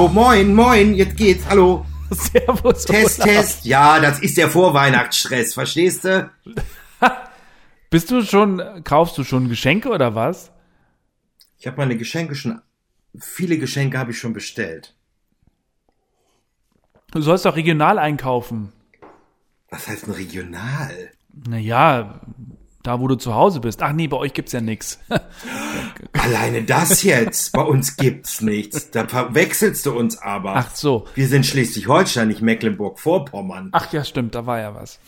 hallo, moin, moin, jetzt geht's, hallo. Servus. Test, Olaf. Test. Ja, das ist der Vorweihnachtsstress, verstehst du? Bist du schon, kaufst du schon Geschenke oder was? Ich habe meine Geschenke schon, viele Geschenke habe ich schon bestellt. Du sollst doch regional einkaufen. Was heißt denn regional? Naja, da wo du zu Hause bist. Ach nee, bei euch gibt's ja nix. Alleine das jetzt. Bei uns gibt's nichts. Da verwechselst du uns aber. Ach so. Wir sind Schleswig-Holstein, nicht Mecklenburg-Vorpommern. Ach ja, stimmt, da war ja was.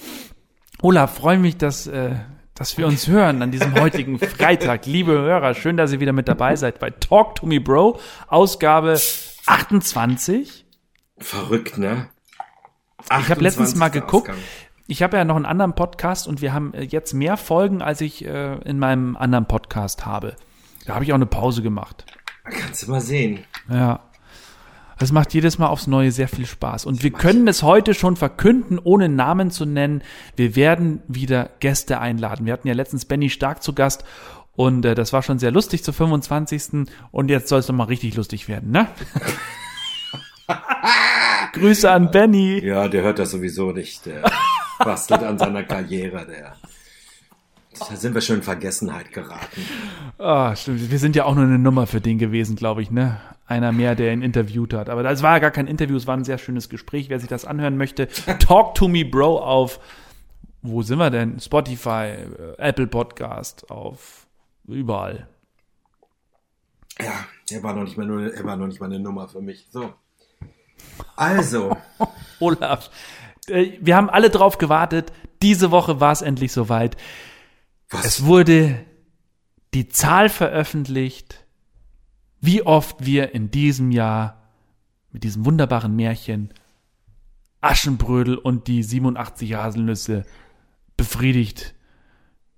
Olaf, freue mich, dass, äh, dass wir uns hören an diesem heutigen Freitag. Liebe Hörer, schön, dass ihr wieder mit dabei seid bei Talk to Me Bro, Ausgabe 28. Verrückt, ne? Ich habe letztens mal 28. geguckt. Ausgabe. Ich habe ja noch einen anderen Podcast und wir haben äh, jetzt mehr Folgen, als ich äh, in meinem anderen Podcast habe. Da habe ich auch eine Pause gemacht. Kannst du mal sehen. Ja. Es macht jedes Mal aufs Neue sehr viel Spaß. Und wir können es heute schon verkünden, ohne Namen zu nennen. Wir werden wieder Gäste einladen. Wir hatten ja letztens Benny Stark zu Gast und äh, das war schon sehr lustig zur 25. Und jetzt soll es doch mal richtig lustig werden, ne? Grüße an Benny. Ja, der hört das sowieso nicht. Der bastelt an seiner Karriere. Der. Da sind wir schon in Vergessenheit geraten. Ah, stimmt. Wir sind ja auch nur eine Nummer für den gewesen, glaube ich, ne? Einer mehr, der ihn interviewt hat. Aber das war ja gar kein Interview, es war ein sehr schönes Gespräch. Wer sich das anhören möchte, Talk to me, Bro, auf, wo sind wir denn? Spotify, äh, Apple Podcast, auf überall. Ja, er war noch nicht mal nur, er war noch nicht mal eine Nummer für mich. So. Also, Olaf, wir haben alle drauf gewartet. Diese Woche war es endlich soweit. was? Es wurde die Zahl veröffentlicht, wie oft wir in diesem Jahr mit diesem wunderbaren Märchen Aschenbrödel und die 87 Haselnüsse befriedigt,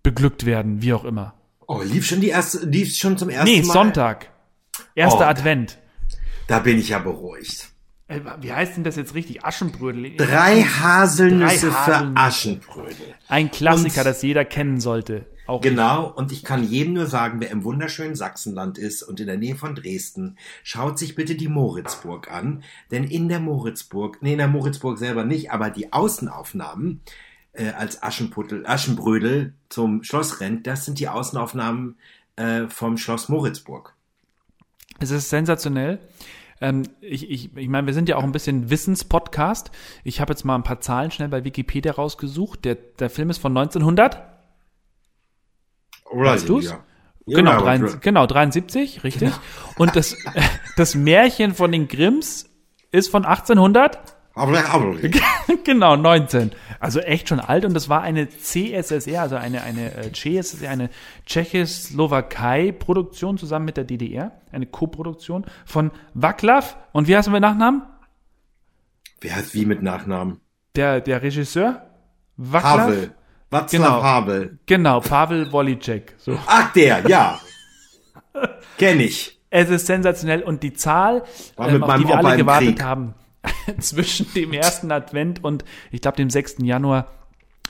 beglückt werden, wie auch immer. oh, lief schon die erste, lief schon zum ersten Nee, Mal? Sonntag. Erster Oh. Advent. Da bin ich ja beruhigt. Äh, Wie heißt denn das jetzt richtig? Aschenbrödel. Drei Haselnüsse Drei für Haselnüsse. Aschenbrödel. Ein Klassiker, Und- das jeder kennen sollte. Auch Genau, und ich kann jedem nur sagen, wer im wunderschönen Sachsenland ist und in der Nähe von Dresden, schaut sich bitte die Moritzburg an, denn in der Moritzburg, nee, in der Moritzburg selber nicht, aber die Außenaufnahmen äh, als Aschenputtel, Aschenbrödel zum Schloss rennt, das sind die Außenaufnahmen äh, vom Schloss Moritzburg. Es ist sensationell. Ähm, ich ich, ich meine, wir sind ja auch ein bisschen Wissenspodcast. Ich habe jetzt mal ein paar Zahlen schnell bei Wikipedia rausgesucht. Der, der Film ist von 1900. Weißt du's? Ja. Genau, Ja, 73, genau, 73, richtig. Und das, das Märchen von den Grimms ist von 1800. genau, 19. Also echt schon alt und das war eine CSSR, also eine, eine äh, CSSR, eine Tschechoslowakei-Produktion zusammen mit der DDR, eine Co-Produktion von Vaclav und wie heißen wir Nachnamen? wer heißt wie mit Nachnamen? Der, der Regisseur? Vaclav? Havel. Václav Genau. Havel. Genau, Pavel Wolicek. So. Ach, der, ja. Kenn ich. Es ist sensationell und die Zahl, ähm, auf die wir Opa alle gewartet Krieg. haben, zwischen dem ersten Advent und ich glaube dem 6. Januar,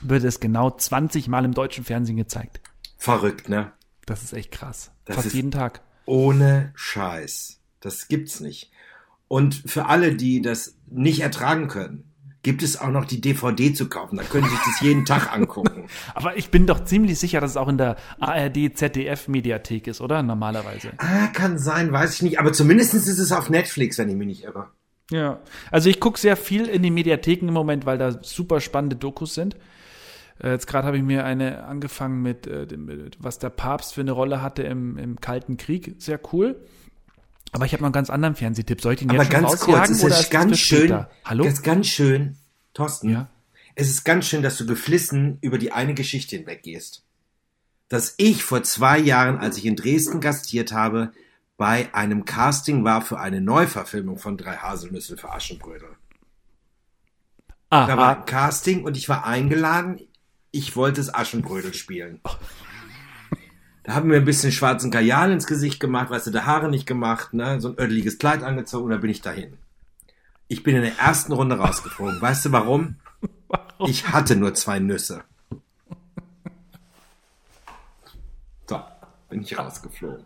wird es genau 20 Mal im deutschen Fernsehen gezeigt. Verrückt, ne? Das ist echt krass. Das Fast jeden Tag. Ohne Scheiß. Das gibt's nicht. Und für alle, die das nicht ertragen können, gibt es auch noch die DVD zu kaufen. Da können Sie sich das jeden Tag angucken. Aber ich bin doch ziemlich sicher, dass es auch in der ARD ZDF Mediathek ist, oder? Normalerweise. Ah, kann sein, weiß ich nicht. Aber zumindest ist es auf Netflix, wenn ich mich nicht irre. Ja. Also ich gucke sehr viel in die Mediatheken im Moment, weil da super spannende Dokus sind. Äh, Jetzt gerade habe ich mir eine angefangen mit, äh, dem, mit, was der Papst für eine Rolle hatte im, im Kalten Krieg. Sehr cool. Aber ich habe noch einen ganz anderen Fernsehtipp. Soll ich den Aber jetzt schon ganz kurz, es ist ganz schön, später? Hallo? es ist ganz schön, Thorsten, Ja. es ist ganz schön, dass du geflissen über die eine Geschichte hinweggehst. Dass ich vor zwei Jahren, als ich in Dresden gastiert habe, bei einem Casting war für eine Neuverfilmung von Drei Haselnüsse für Aschenbrödel. Da war Aha. ein Casting und ich war eingeladen. Ich wollte das Aschenbrödel spielen. Da haben wir ein bisschen schwarzen Kajal ins Gesicht gemacht, weißt du, der Haare nicht gemacht, ne, so ein ödeliges Kleid angezogen und dann bin ich dahin. Ich bin in der ersten Runde rausgeflogen. Weißt du warum? Ich hatte nur zwei Nüsse. So, bin ich rausgeflogen.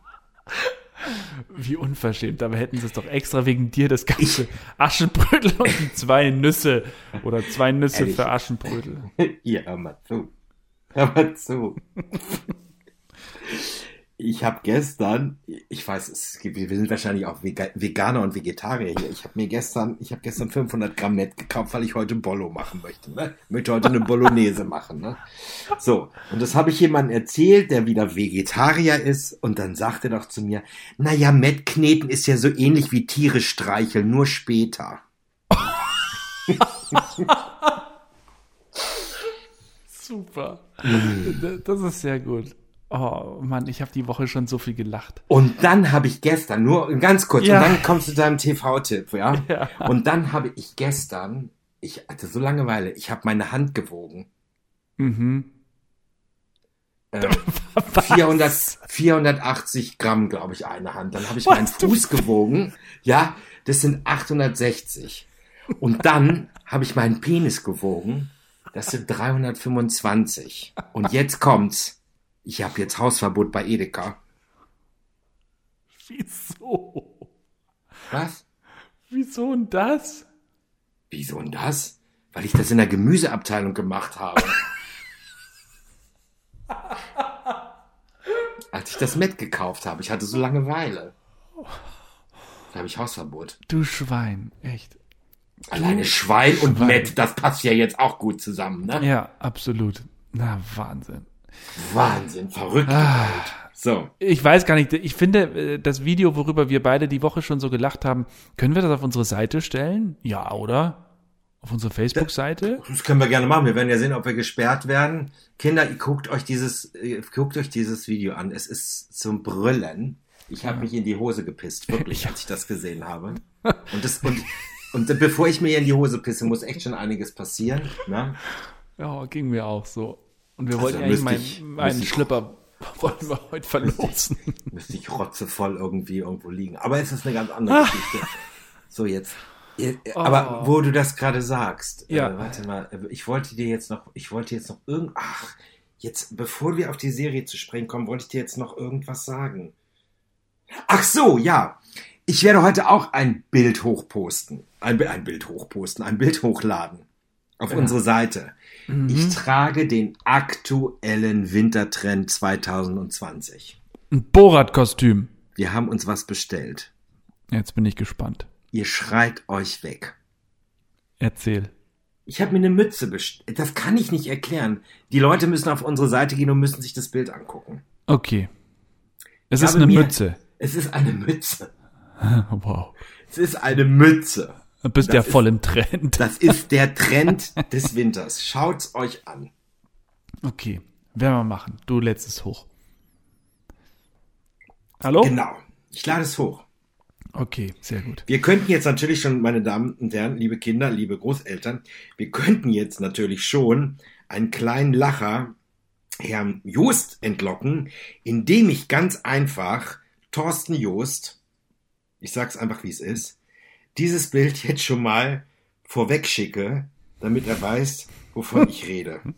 Wie unverschämt. Aber hätten sie es doch extra wegen dir das ganze Aschenbrödel und die zwei Nüsse. Oder zwei Nüsse Ehrlich? für Aschenbrödel. Ja, hör mal zu. Hör mal zu. Ich habe gestern, ich weiß, es gibt, wir sind wahrscheinlich auch Vega- Veganer und Vegetarier hier. Ich habe mir gestern, ich habe gestern 500 Gramm Met gekauft, weil ich heute Bollo machen möchte. Ne? Ich möchte heute eine Bolognese machen. Ne? So, und das habe ich jemandem erzählt, der wieder Vegetarier ist. Und dann sagte er doch zu mir, naja, Met kneten ist ja so ähnlich wie Tiere streicheln, nur später. Super. Das ist sehr gut. Oh Mann, ich habe die Woche schon so viel gelacht. Und dann habe ich gestern, nur ganz kurz, Ja. und dann kommst du zu deinem TV-Tipp, ja? Ja. Und dann habe ich gestern, ich hatte so Langeweile, ich habe meine Hand gewogen. Mhm. Äh, 400, 480 Gramm, glaube ich, eine Hand. Dann habe ich meinen Was, du Fuß gewogen. Ja, das sind 860. Und dann habe ich meinen Penis gewogen. Das sind 325. Und jetzt kommt's. Ich habe jetzt Hausverbot bei Edeka. Wieso? Was? Wieso denn das? Wieso denn das? Weil ich das in der Gemüseabteilung gemacht habe. Als ich das Met gekauft habe. Ich hatte so Langeweile. Da habe ich Hausverbot. Du Schwein, echt. Alleine Schwein und Schwein. Met, das passt ja jetzt auch gut zusammen, ne? Ja, absolut. Na, Wahnsinn. Wahnsinn, verrückt. Ah. So. Ich weiß gar nicht, ich finde, äh, das Video, worüber wir beide die Woche schon so gelacht haben, können wir das auf unsere Seite stellen? Ja, oder? Auf unsere Facebook-Seite? Das können wir gerne machen. Wir werden ja sehen, ob wir gesperrt werden. Kinder, guckt euch dieses, guckt euch dieses Video an. Es ist zum Brüllen. Ich habe mich in die Hose gepisst, wirklich, als ich das gesehen habe. Und das, und, und bevor ich mir in die Hose pisse, muss echt schon einiges passieren. Ne? Ja, ging mir auch so. Und wir Also wollten eigentlich müsste meinen, ich- meinen müsste ich- Schlipper wollten wir heute verlosen. Müsste ich rotzevoll irgendwie irgendwo liegen. Aber es ist eine ganz andere Geschichte. So, jetzt. Ihr- Aber wo du das gerade sagst, Ja. äh, warte mal, äh, ich wollte dir jetzt noch, ich wollte jetzt noch irgend, ach, jetzt, bevor wir auf die Serie zu sprechen kommen, wollte ich dir jetzt noch irgendwas sagen. Ach so, ja. Ich werde heute auch ein Bild hochposten. Ein, ein Bild hochposten, ein Bild hochladen. Auf unsere Seite. Ich trage den aktuellen Wintertrend 2020. Ein Borat-Kostüm. Wir haben uns was bestellt. Jetzt bin ich gespannt. Ihr schreit euch weg. Erzähl. Ich habe mir eine Mütze bestellt. Das kann ich nicht erklären. Die Leute müssen auf unsere Seite gehen und müssen sich das Bild angucken. Okay. Es Ich ist eine mir- Mütze. Es ist eine Mütze. Wow. Es ist eine Mütze. Du bist Das ja ist- voll im Trend. Das ist der Trend des Winters. Schaut's euch an. Okay. Werden wir machen. Du lädst es hoch. Hallo? Genau. Ich lade es hoch. Okay, sehr gut. Wir könnten jetzt natürlich schon, meine Damen und Herren, liebe Kinder, liebe Großeltern, wir könnten jetzt natürlich schon einen kleinen Lacher Herrn Joost entlocken, indem ich ganz einfach Thorsten Joost, ich sag's einfach wie es ist, dieses Bild jetzt schon mal vorweg schicke, damit er weiß, wovon ich rede.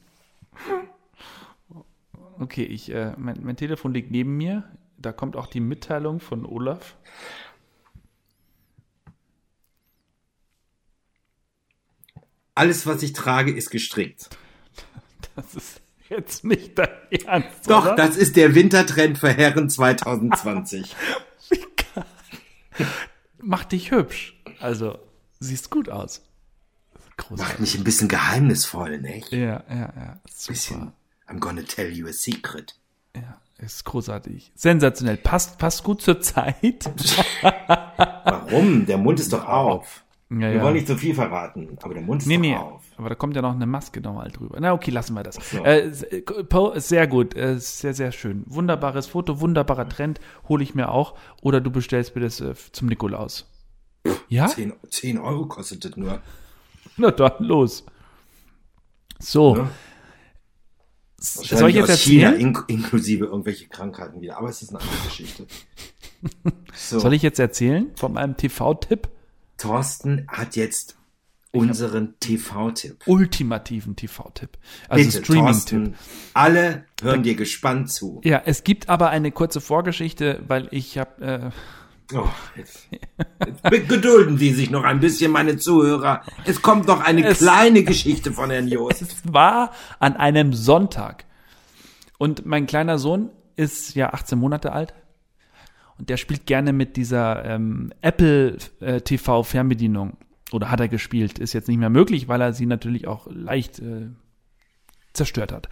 Okay, ich, äh, mein, mein Telefon liegt neben mir. Da kommt auch die Mitteilung von Olaf. Alles, was ich trage, ist gestrickt. Das ist jetzt nicht dein Ernst. Doch, oder? das ist der Wintertrend für Herren 2020. macht dich hübsch. Also, siehst gut aus. Macht Großartig. mich ein bisschen geheimnisvoll, nicht? Ja, ja, ja. Super. Bisschen. I'm gonna tell you a secret. Ja, ist großartig. Sensationell. Passt, passt gut zur Zeit. Warum? Der Mund ist doch auf. Ja, Wir ja. wollen nicht zu viel verraten, aber der Mund ist Nee, doch nee. auf. Aber da kommt ja noch eine Maske nochmal drüber. Na, okay, lassen wir das. so. Äh, äh, sehr gut. Äh, sehr, sehr schön. Wunderbares Foto, wunderbarer Trend. Hole ich mir auch. Oder du bestellst mir das äh, zum Nikolaus. Ja? 10, 10 Euro kostet das nur. Na dann, los. So. Ne? S- Soll ich jetzt China, erzählen? ink inklusive irgendwelche Krankheiten wieder. Aber es ist eine andere Geschichte. So, Soll ich jetzt erzählen von meinem TV-Tipp? Thorsten hat jetzt unseren TV-Tipp. ultimativen TV-Tipp. Also Streaming-Tipp. Alle hören dir gespannt zu. Ja, es gibt aber eine kurze Vorgeschichte, weil ich habe äh, Oh, jetzt, jetzt gedulden Sie sich noch ein bisschen, meine Zuhörer. Es kommt noch eine Es- kleine Geschichte von Herrn Jost. Es war an einem Sonntag. Und mein kleiner Sohn ist ja 18 Monate alt. Und der spielt gerne mit dieser ähm, Apple äh, TV Fernbedienung. Oder hat er gespielt. Ist jetzt nicht mehr möglich, weil er sie natürlich auch leicht äh, zerstört hat.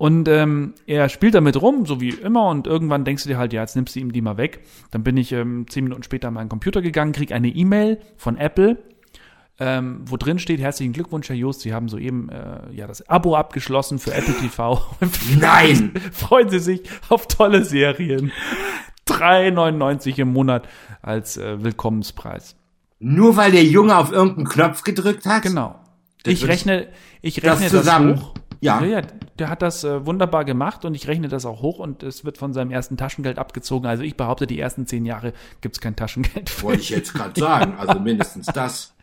Und ähm, er spielt damit rum, so wie immer, und irgendwann denkst du dir halt, ja, jetzt nimmst du ihm die mal weg. Dann bin ich ähm, zehn Minuten später an meinen Computer gegangen, krieg eine E-Mail von Apple, ähm, wo drin steht, herzlichen Glückwunsch, Herr Jost, Sie haben soeben äh, ja das Abo abgeschlossen für Apple TV. Nein! Freuen Sie sich auf tolle Serien. 3,99 im Monat als äh, Willkommenspreis. Nur weil der Junge auf irgendeinen Knopf gedrückt hat? Genau. Das Ich rechne, ich das rechne das, zusammen- hoch. Ja. ja, der hat das äh, wunderbar gemacht und ich rechne das auch hoch und es wird von seinem ersten Taschengeld abgezogen. Also ich behaupte, die ersten zehn Jahre gibt's kein Taschengeld für. Wollte ich jetzt gerade sagen. Also mindestens das.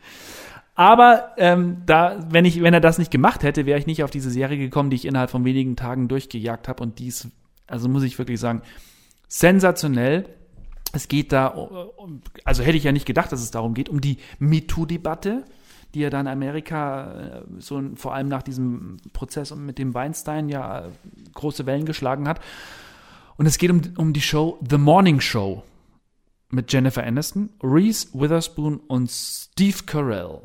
Aber ähm, da, wenn ich, wenn er das nicht gemacht hätte, wäre ich nicht auf diese Serie gekommen, die ich innerhalb von wenigen Tagen durchgejagt habe. Und dies, also muss ich wirklich sagen, sensationell. Es geht da, um, also hätte ich ja nicht gedacht, dass es darum geht, um die MeToo-Debatte, die ja dann Amerika äh, so vor allem nach diesem Prozess mit dem Weinstein ja äh, große Wellen geschlagen hat. Und es geht um, um die Show The Morning Show mit Jennifer Aniston, Reese Witherspoon und Steve Carell.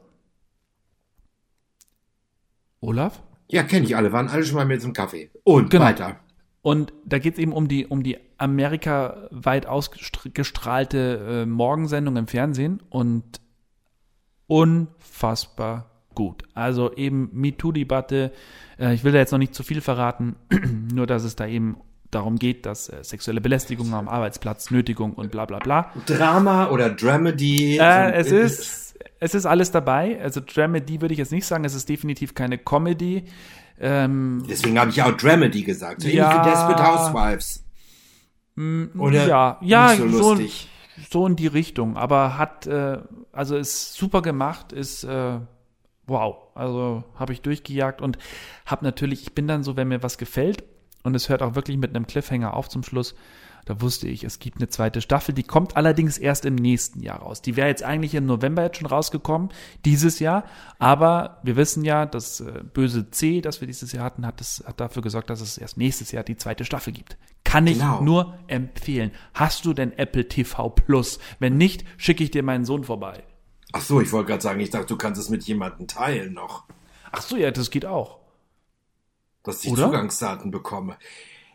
Olaf? Ja, kenne ich alle. Waren alle schon mal mit zum Kaffee. Und Genau. weiter. Und da geht es eben um die, um die amerikaweit ausgestrahlte äh, Morgensendung im Fernsehen und unfassbar gut. Also eben MeToo-Debatte. Äh, ich will da jetzt noch nicht zu viel verraten, nur dass es da eben darum geht, dass äh, sexuelle Belästigung am Arbeitsplatz, Nötigung und bla bla bla. Drama oder Dramedy? Äh, es ist, es ist alles dabei. Also Dramedy würde ich jetzt nicht sagen. Es ist definitiv keine Comedy. Ähm, Deswegen habe ich auch Dramedy gesagt. So Ja. ähnlich wie Desperate Housewives. Oder ja, ja, nicht so so, lustig. so in die Richtung. Aber hat, äh, also ist super gemacht, ist äh, wow. Also habe ich durchgejagt und habe natürlich, ich bin dann so, wenn mir was gefällt und es hört auch wirklich mit einem Cliffhanger auf zum Schluss. Da wusste ich, es gibt eine zweite Staffel, die kommt allerdings erst im nächsten Jahr raus. Die wäre jetzt eigentlich im November jetzt schon rausgekommen, dieses Jahr. Aber wir wissen ja, das äh, böse C, das wir dieses Jahr hatten, hat, es, hat dafür gesorgt, dass es erst nächstes Jahr die zweite Staffel gibt. Kann ich Genau. nur empfehlen. Hast du denn Apple TV Plus? Wenn nicht, schicke ich dir meinen Sohn vorbei. Ach so, ich wollte gerade sagen, ich dachte, du kannst es mit jemandem teilen noch, Ach so, ja, das geht auch. dass ich Oder? Zugangsdaten bekomme.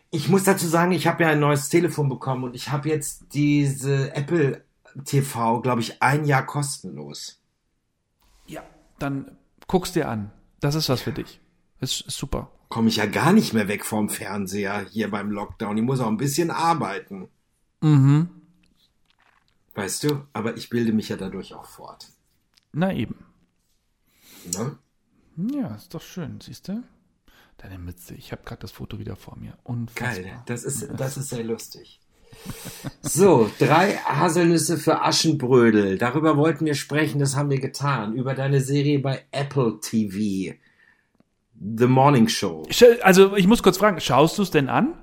Ich muss dazu sagen, ich habe ja ein neues Telefon bekommen und ich habe jetzt diese Apple TV, glaube ich, ein Jahr kostenlos. Ja. Dann guck's dir an. Das ist was für dich. Ist, ist super. Komme ich ja gar nicht mehr weg vom Fernseher hier beim Lockdown. Ich muss auch ein bisschen arbeiten. Mhm. Weißt du? Aber ich bilde mich ja dadurch auch fort. Na eben. Ne? Ja, ist doch schön, siehst du? Deine Mütze. Ich habe gerade das Foto wieder vor mir. Unfassbar. Geil, das ist, das ist sehr lustig. So, drei Haselnüsse für Aschenbrödel. Darüber wollten wir sprechen, das haben wir getan. Über deine Serie bei Apple TV. The Morning Show. Also, ich muss kurz fragen, schaust du es denn an?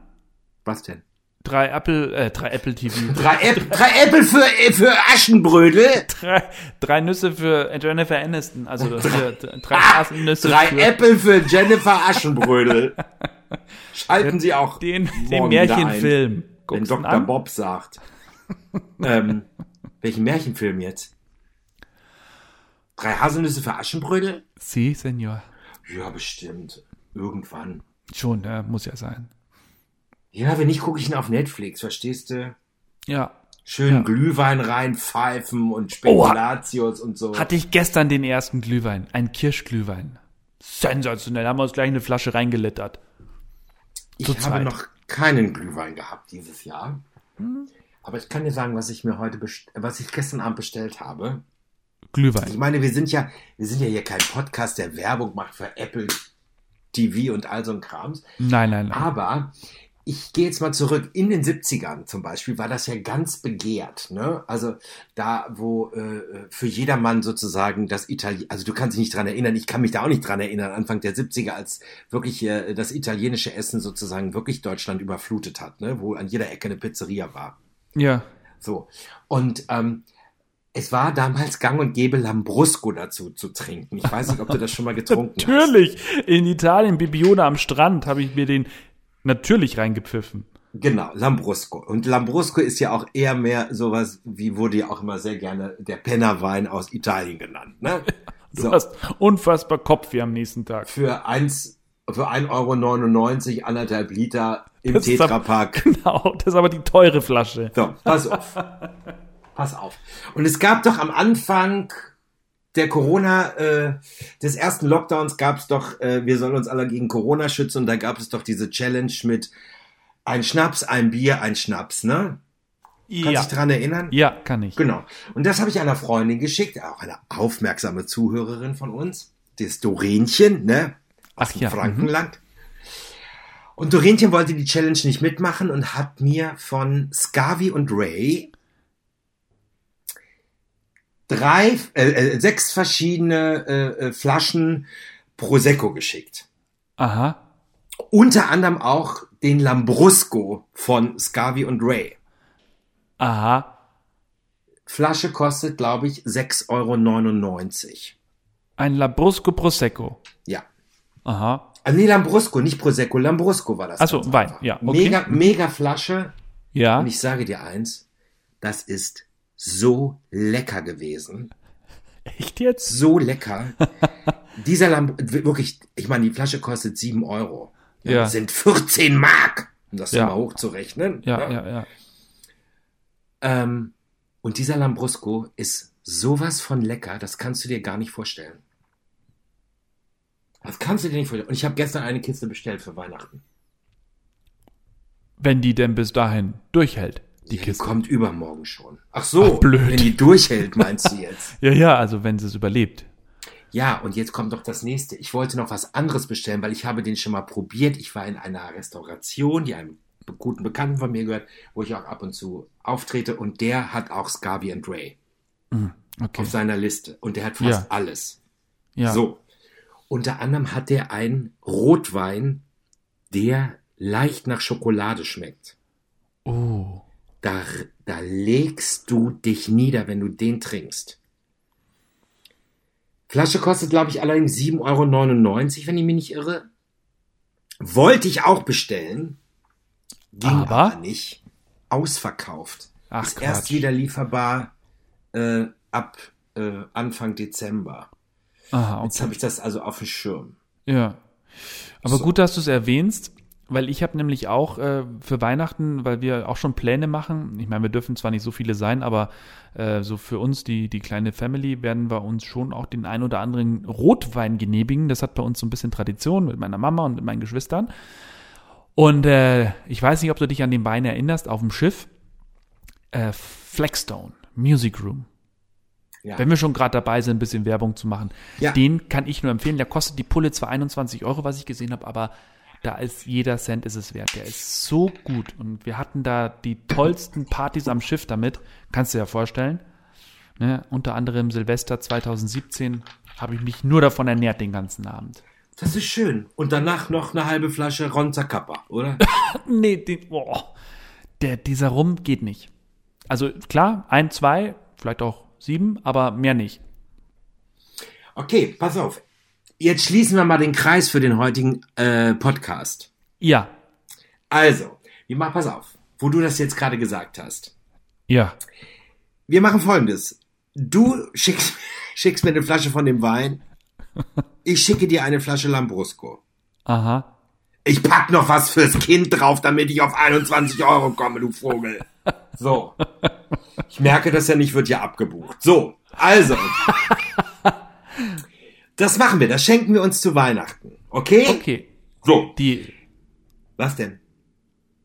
Was denn? Drei Apple, äh, drei Apple TV. Drei, Äpp, drei Äpfel für, für Aschenbrödel. drei, drei Nüsse für Jennifer Aniston. Also, das hier, drei Haselnüsse Drei für Äpfel für Jennifer Aschenbrödel. Schalten Sie auch den, den Märchenfilm. Wenn Dr. an? Bob sagt. ähm, welchen Märchenfilm jetzt? Drei Haselnüsse für Aschenbrödel? Sie, Senor. Ja, bestimmt. Irgendwann. Schon, ja, muss ja sein. Ja, wenn nicht, gucke ich ihn auf Netflix, verstehst du? Ja. Schön Ja. Glühwein reinpfeifen und Spekulatius und so. Hatte ich gestern den ersten Glühwein. Ein Kirschglühwein. Sensationell. Haben wir uns gleich eine Flasche reingelittert. ich zu habe noch keinen Glühwein gehabt dieses Jahr. Aber ich kann dir sagen, was ich mir heute, was ich gestern Abend bestellt habe. Ich Glühwein. meine, wir sind ja, wir sind ja hier kein Podcast, der Werbung macht für Apple TV und all so ein Krams. Nein, nein, nein. Aber ich gehe jetzt mal zurück. In den 70ern zum Beispiel war das ja ganz begehrt. Ne? Also da, wo äh, für jedermann sozusagen das Italien, also du kannst dich nicht dran erinnern, ich kann mich da auch nicht dran erinnern, Anfang der 70er, als wirklich äh, das italienische Essen sozusagen wirklich Deutschland überflutet hat, ne? wo an jeder Ecke eine Pizzeria war. Ja. So. Und ähm, es war damals gang und gäbe Lambrusco dazu zu trinken. Ich weiß nicht, ob du das schon mal getrunken hast. Natürlich. In Italien, Bibione am Strand, habe ich mir den natürlich reingepfiffen. Genau, Lambrusco. Und Lambrusco ist ja auch eher mehr sowas, wie wurde ja auch immer sehr gerne der Pennerwein aus Italien genannt. Ne? Du so. hast unfassbar Kopfweh am nächsten Tag. Für eins, für 1,99 Euro, anderthalb Liter im Tetrapack. Genau, das ist aber die teure Flasche. So, pass auf. Pass auf. Und es gab doch am Anfang der Corona, äh, des ersten Lockdowns gab es doch, äh, wir sollen uns alle gegen Corona schützen und da gab es doch diese Challenge mit ein Schnaps, ein Bier, ein Schnaps, ne? Kannst du Ja. dich dran erinnern? Ja, kann ich. Genau. Und das habe ich einer Freundin geschickt, auch eine aufmerksame Zuhörerin von uns, das Dorenchen, ne? Aus Ach dem ja, Frankenland. Und Dorenchen wollte die Challenge nicht mitmachen und hat mir von Scavi und Ray drei, äh, äh, sechs verschiedene äh, äh, Flaschen Prosecco geschickt. Aha. Unter anderem auch den Lambrusco von Scavi und Ray. Aha. Flasche kostet, glaube ich, 6,99 Euro. Ein Labrusco Prosecco. Ja. Aha. Ah, nee, Lambrusco, nicht Prosecco, Lambrusco war das. Ach so, ganz Wein, ja, okay. Mega, mega Flasche. Ja. Und ich sage dir eins, das ist so lecker gewesen. Echt jetzt? So lecker. Dieser Lamb, wirklich, ich meine, die Flasche kostet 7 Euro. Ja. Das sind 14 Mark, um das Ja. mal hochzurechnen. Ja, ne? ja, ja. Ähm, und dieser Lambrusco ist sowas von lecker, das kannst du dir gar nicht vorstellen. Das kannst du dir nicht vorstellen. Und ich habe gestern eine Kiste bestellt für Weihnachten. Wenn die denn bis dahin durchhält, die Die Kiste. kommt übermorgen schon. Ach so, Ach, blöd. wenn die durchhält, meinst du jetzt? Ja, ja, also wenn sie es überlebt. Ja, und jetzt kommt doch das nächste. Ich wollte noch was anderes bestellen, weil ich habe den schon mal probiert. Ich war in einer Restauration, die einem guten Bekannten von mir gehört, wo ich auch ab und zu auftrete und der hat auch Scavi and Ray Okay. auf seiner Liste und der hat fast Ja. alles. Ja. So. Unter anderem hat der einen Rotwein, der leicht nach Schokolade schmeckt. Oh. Da, da legst du dich nieder, wenn du den trinkst. Flasche kostet, glaube ich, allerdings 7,99 Euro, wenn ich mich nicht irre. Wollte ich auch bestellen. Ging aber, Aber? nicht. Ausverkauft. Ach, Ist erst wieder lieferbar äh, ab äh, Anfang Dezember. Aha, Jetzt okay. habe ich das also auf dem Schirm. Ja. Aber So. gut, dass du es erwähnst, weil ich habe nämlich auch äh, für Weihnachten, weil wir auch schon Pläne machen, ich meine, wir dürfen zwar nicht so viele sein, aber äh, so für uns, die, die kleine Family, werden wir uns schon auch den ein oder anderen Rotwein genehmigen. Das hat bei uns so ein bisschen Tradition mit meiner Mama und mit meinen Geschwistern. Und äh, ich weiß nicht, ob du dich an den Wein erinnerst, auf dem Schiff. Äh, Flagstone, Music Room. Ja. Wenn wir schon gerade dabei sind, ein bisschen Werbung zu machen, Ja. den kann ich nur empfehlen. Der kostet die Pulle zwar 21 Euro, was ich gesehen habe, aber da ist jeder Cent ist es wert. Der ist so gut und wir hatten da die tollsten Partys am Schiff damit. Kannst du dir ja vorstellen. Ne? Unter anderem Silvester 2017 habe ich mich nur davon ernährt den ganzen Abend. Das ist schön. Und danach noch eine halbe Flasche Ronza Kappa, oder? Nee, den, boah, der, dieser Rum geht nicht. Also klar, ein, zwei, vielleicht auch sieben, aber mehr nicht. Okay, pass auf. Jetzt schließen wir mal den Kreis für den heutigen äh, Podcast. Ja, Also, wir machen, pass auf, wo du das jetzt gerade gesagt hast. ja, Wir machen folgendes. Du schickst, schickst mir eine Flasche von dem Wein. Ich schicke dir eine Flasche Lambrusco. aha. Ich pack noch was fürs Kind drauf, damit ich auf 21 Euro komme, du Vogel. So. Ich merke das ja nicht, wird ja abgebucht. So, also. Das machen wir, das schenken wir uns zu Weihnachten. Okay? Okay, So. die, Was denn?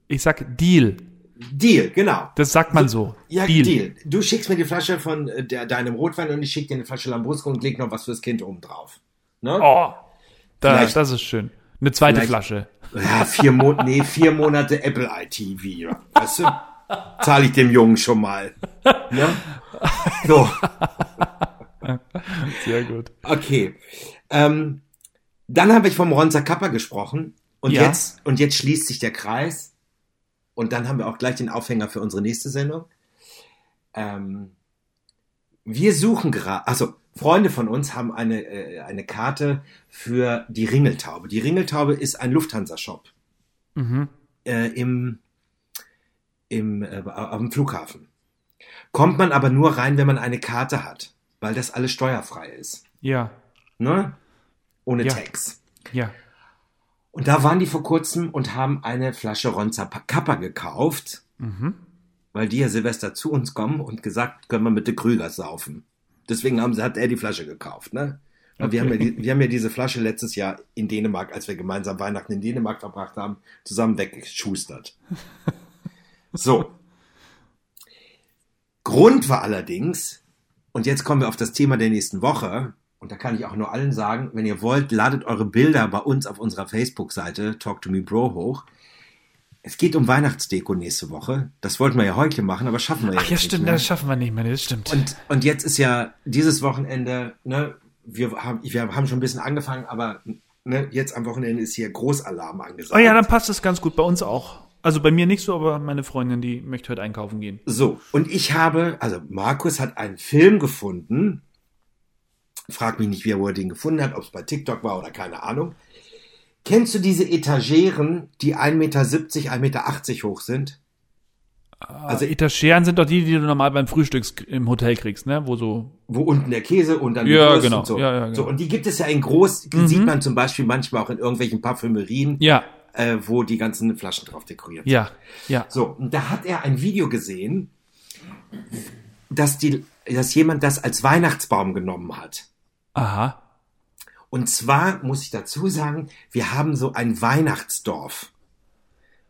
ich sag Deal. Deal, genau. Das sagt man so. Ja, Deal. Du schickst mir die Flasche von äh, der, deinem Rotwein und ich schicke dir eine Flasche Lambrusco und leg noch was fürs Kind oben drauf. Ne? Oh, da, das ist schön. Eine zweite Flasche. Ja, vier, Mo nee, vier Monate Apple ITV. Weißt du? Zahle ich dem Jungen schon mal. Ne? So, Sehr gut. okay. Ähm, dann habe ich vom Ronzer Kappa gesprochen. Und, Ja. jetzt, und jetzt schließt sich der Kreis. Und dann haben wir auch gleich den Aufhänger für unsere nächste Sendung. Ähm, wir suchen gerade, also Freunde von uns haben eine, äh, eine Karte für die Ringeltaube. Die Ringeltaube ist ein Lufthansa-Shop. Mhm. äh, im, im, äh, auf dem Flughafen. Kommt man aber nur rein, wenn man eine Karte hat, weil das alles steuerfrei ist. Ja, Ne? Ohne Ja. Tax. ja. Und da waren die vor kurzem und haben eine Flasche Ronza Kappa gekauft, Mhm. weil die ja Silvester zu uns kommen und gesagt, können wir bitte Krüger saufen. Deswegen haben hat er die Flasche gekauft, ne? Weil wir, Okay. haben ja die, wir haben ja diese Flasche letztes Jahr in Dänemark, als wir gemeinsam Weihnachten in Dänemark verbracht haben, zusammen weggeschustert. So. Grund war allerdings, und jetzt kommen wir auf das Thema der nächsten Woche, und da kann ich auch nur allen sagen, wenn ihr wollt, ladet eure Bilder bei uns auf unserer Facebook-Seite Talk to Me Bro hoch. Es geht um Weihnachtsdeko nächste Woche. Das wollten wir ja heute machen, aber schaffen wir Ach ja, stimmt, nicht mehr. das schaffen wir nicht mehr, das stimmt. Und, und jetzt ist ja dieses Wochenende, ne, wir haben, wir haben schon ein bisschen angefangen, aber ne, jetzt am Wochenende ist hier Großalarm angesagt. oh ja, dann passt das ganz gut bei uns auch. Also bei mir nicht so, aber meine Freundin, die möchte heute einkaufen gehen. So, und ich habe, also Markus hat einen Film gefunden. Frag mich nicht, wie er wo er den gefunden hat, ob es bei TikTok war oder keine Ahnung. Kennst du diese Etageren, die 1,70 Meter, 1,80 Meter hoch sind? Also Etageren sind doch die, die du normal beim Frühstück im Hotel kriegst, ne? Wo so. wo unten der Käse und dann Ja, genau. und so. Ja, ja, genau. Mhm. so. Und die gibt es ja in groß, die sieht man zum Beispiel manchmal auch in irgendwelchen Parfümerien, Ja, äh, wo die ganzen Flaschen drauf dekoriert sind. ja, ja. So, und da hat er ein Video gesehen, dass, die, dass jemand das als Weihnachtsbaum genommen hat. Aha. Und zwar muss ich dazu sagen, wir haben so ein Weihnachtsdorf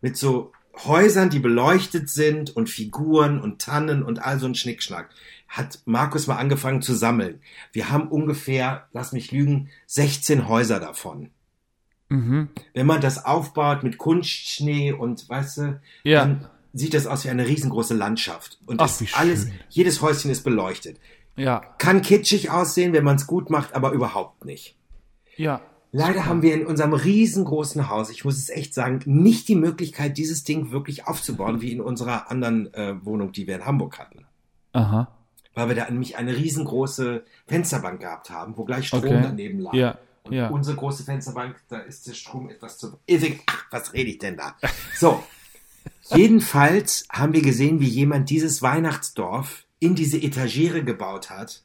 mit so Häusern, die beleuchtet sind und Figuren und Tannen und all so ein Schnickschnack. Hat Markus mal angefangen zu sammeln. Wir haben ungefähr, lass mich lügen, 16 Häuser davon. Mhm. Wenn man das aufbaut mit Kunstschnee und weißt du, Ja. dann sieht das aus wie eine riesengroße Landschaft. Und Ach, alles, jedes Häuschen ist beleuchtet. Ja, Kann kitschig aussehen, wenn man es gut macht, aber überhaupt nicht. ja. Leider haben wir in unserem riesengroßen Haus, ich muss es echt sagen, nicht die Möglichkeit, dieses Ding wirklich aufzubauen, wie in unserer anderen äh, Wohnung, die wir in Hamburg hatten. Aha. Weil wir da nämlich eine riesengroße Fensterbank gehabt haben, wo gleich Strom Okay. daneben lag. Ja, Und ja. unsere große Fensterbank, da ist der Strom etwas zu. Ach, was rede ich denn da? So. Jedenfalls haben wir gesehen, wie jemand dieses Weihnachtsdorf in diese Etagere gebaut hat.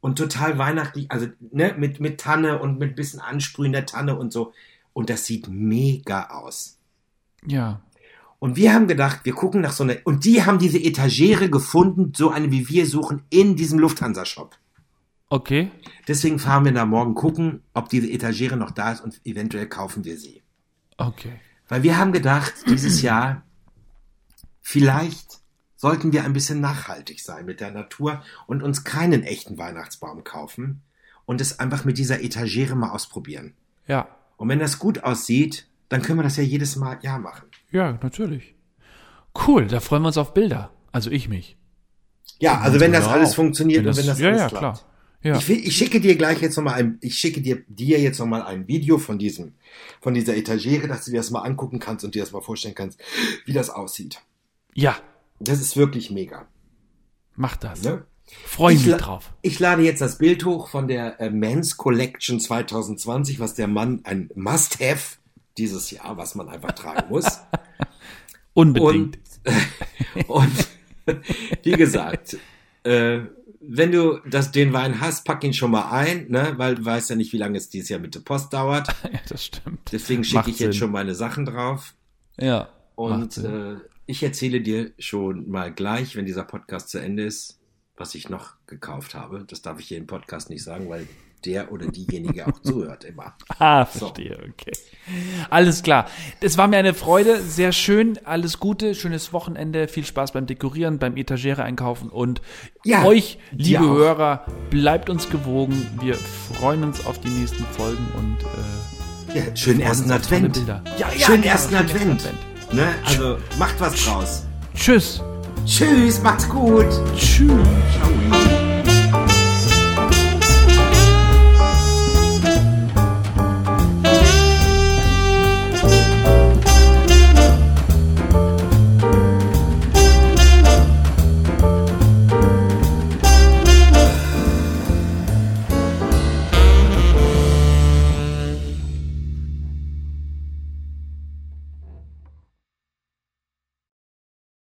Und total weihnachtlich, also ne, mit, mit Tanne und mit bisschen Ansprühen der Tanne und so. Und das sieht mega aus. Ja. Und wir haben gedacht, wir gucken nach so einer. Und die haben diese Etagere gefunden, so eine wie wir suchen, in diesem Lufthansa-Shop. Okay. Deswegen fahren wir da morgen gucken, ob diese Etagere noch da ist und eventuell kaufen wir sie. Okay. Weil wir haben gedacht, dieses Jahr, vielleicht sollten wir ein bisschen nachhaltig sein mit der Natur und uns keinen echten Weihnachtsbaum kaufen und es einfach mit dieser Etagere mal ausprobieren. Ja. Und wenn das gut aussieht, dann können wir das ja jedes Mal Jahr machen. Ja, natürlich. Cool, da freuen wir uns auf Bilder. Also ich mich. Ja, also wenn das Ja, alles funktioniert und wenn das ja, alles ja, klappt. klar. Ja. Ich, will- ich schicke dir gleich jetzt nochmal ein, ich schicke dir, dir jetzt nochmal ein Video von diesem, von dieser Etagere, dass du dir das mal angucken kannst und dir das mal vorstellen kannst, wie das aussieht. ja, Das ist wirklich mega. mach das. Ne? Freue Ich mich drauf. Ich lade jetzt das Bild hoch von der äh, Men's Collection 2020, was der Mann ein Must-Have dieses Jahr, was man einfach tragen muss. Unbedingt. Und wie gesagt, äh, wenn du das, den Wein hast, pack ihn schon mal ein, ne? weil du weißt ja nicht, wie lange es dieses Jahr mit der Post dauert. ja, das stimmt. Deswegen schicke ich jetzt Sinn. schon meine Sachen drauf. Ja. Und äh, ich erzähle dir schon mal gleich, wenn dieser Podcast zu Ende ist, was ich noch gekauft habe. Das darf ich hier im Podcast nicht sagen, weil der oder diejenige auch zuhört immer. Ah, verstehe, okay. Alles klar. Es war mir eine Freude, sehr schön, alles Gute, schönes Wochenende, viel Spaß beim Dekorieren, beim Etagere einkaufen und Ja, euch, liebe. Hörer, bleibt uns gewogen. Wir freuen uns auf die nächsten Folgen und äh, Ja, schönen ersten Advent. Bilder. Ja, ja, schönen genau, ersten schönen Advent. ersten Ne? Also macht was draus. Tschüss. Tschüss, macht's gut. Tschüss. Ciao.